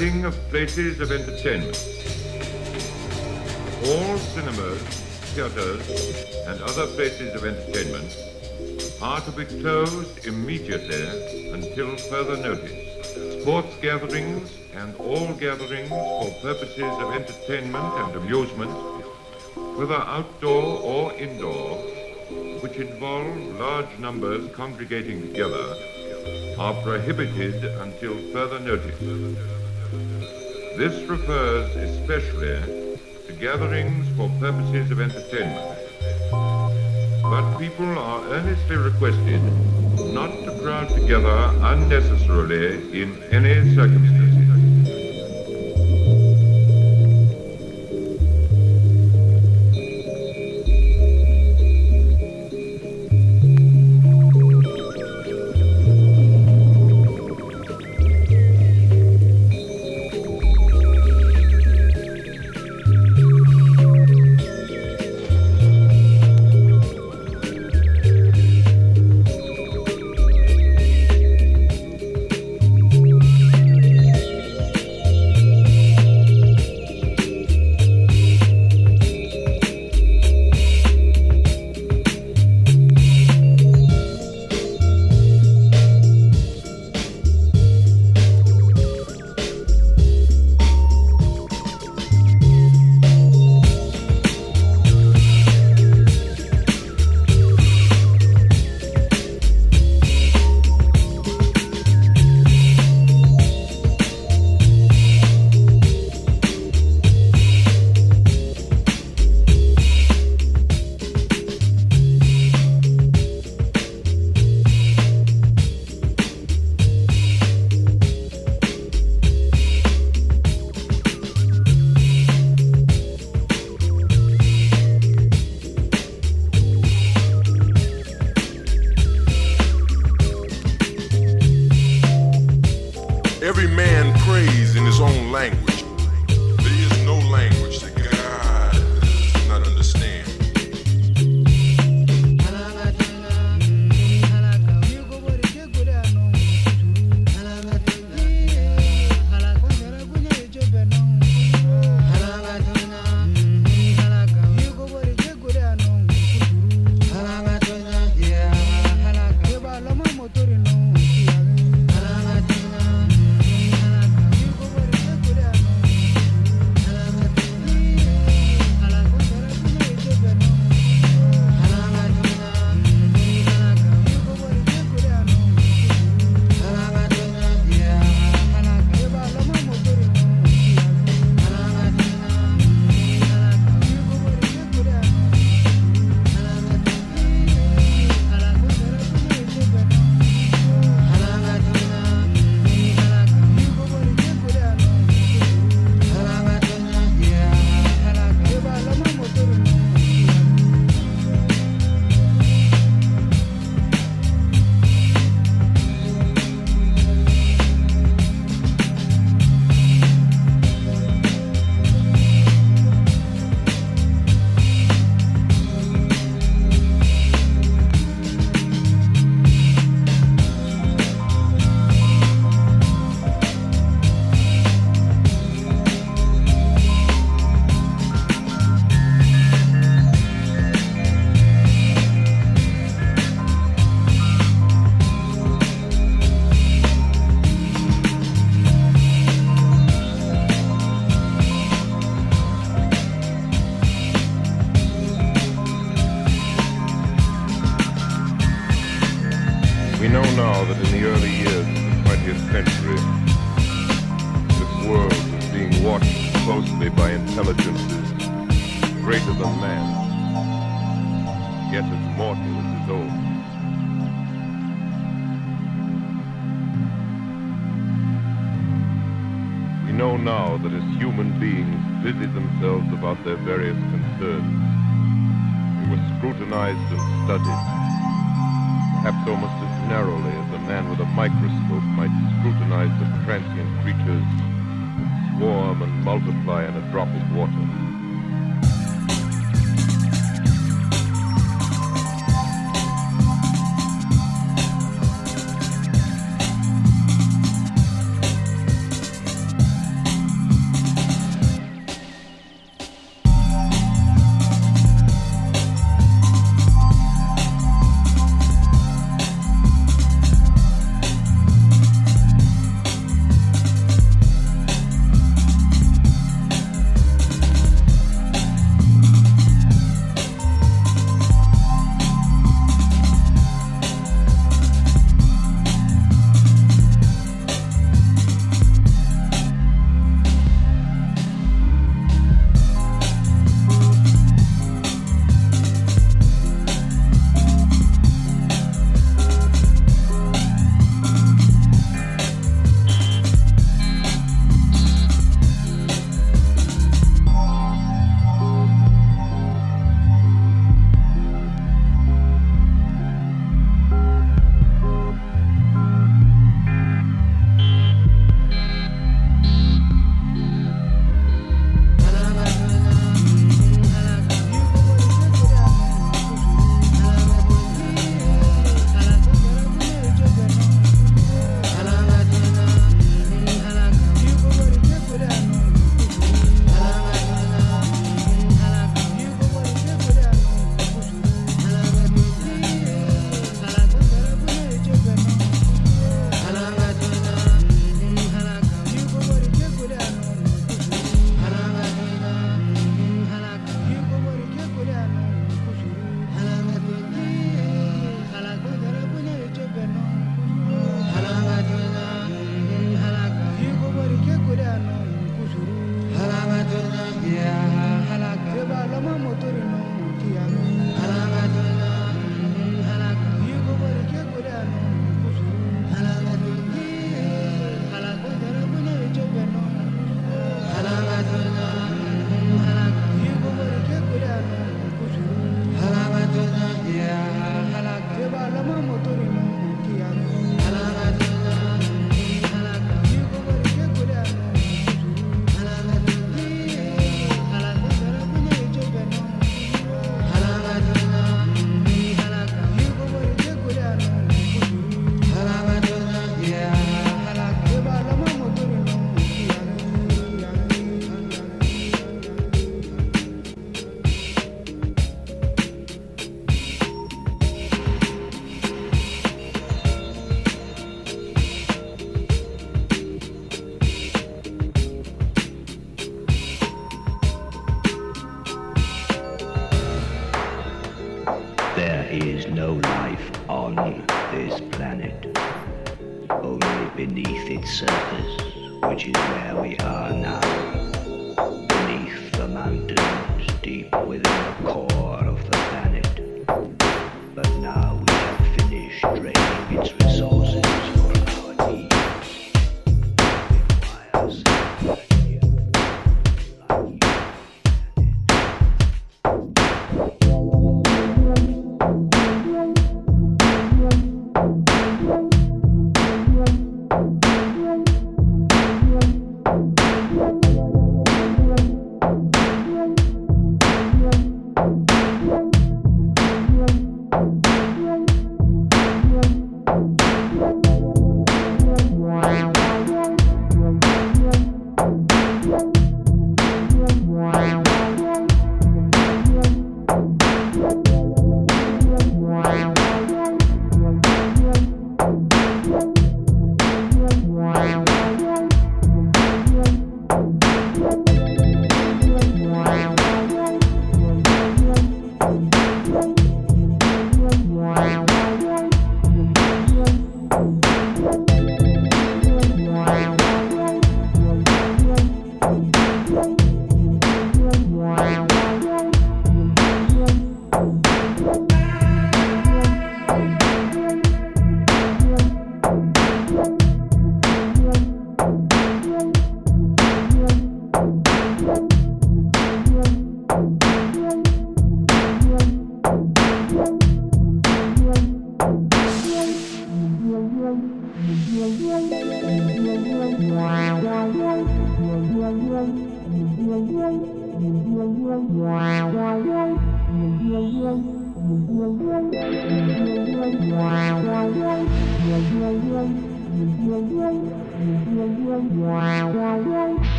closing of places of entertainment. All cinemas, theatres, and other places of entertainment are to be closed immediately until further notice. Sports gatherings and all gatherings for purposes of entertainment and amusement, whether outdoor or indoor, which involve large numbers congregating together, are prohibited until further notice. This refers especially to gatherings for purposes of entertainment. But people are earnestly requested not to crowd together unnecessarily in any circumstances.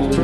Firmly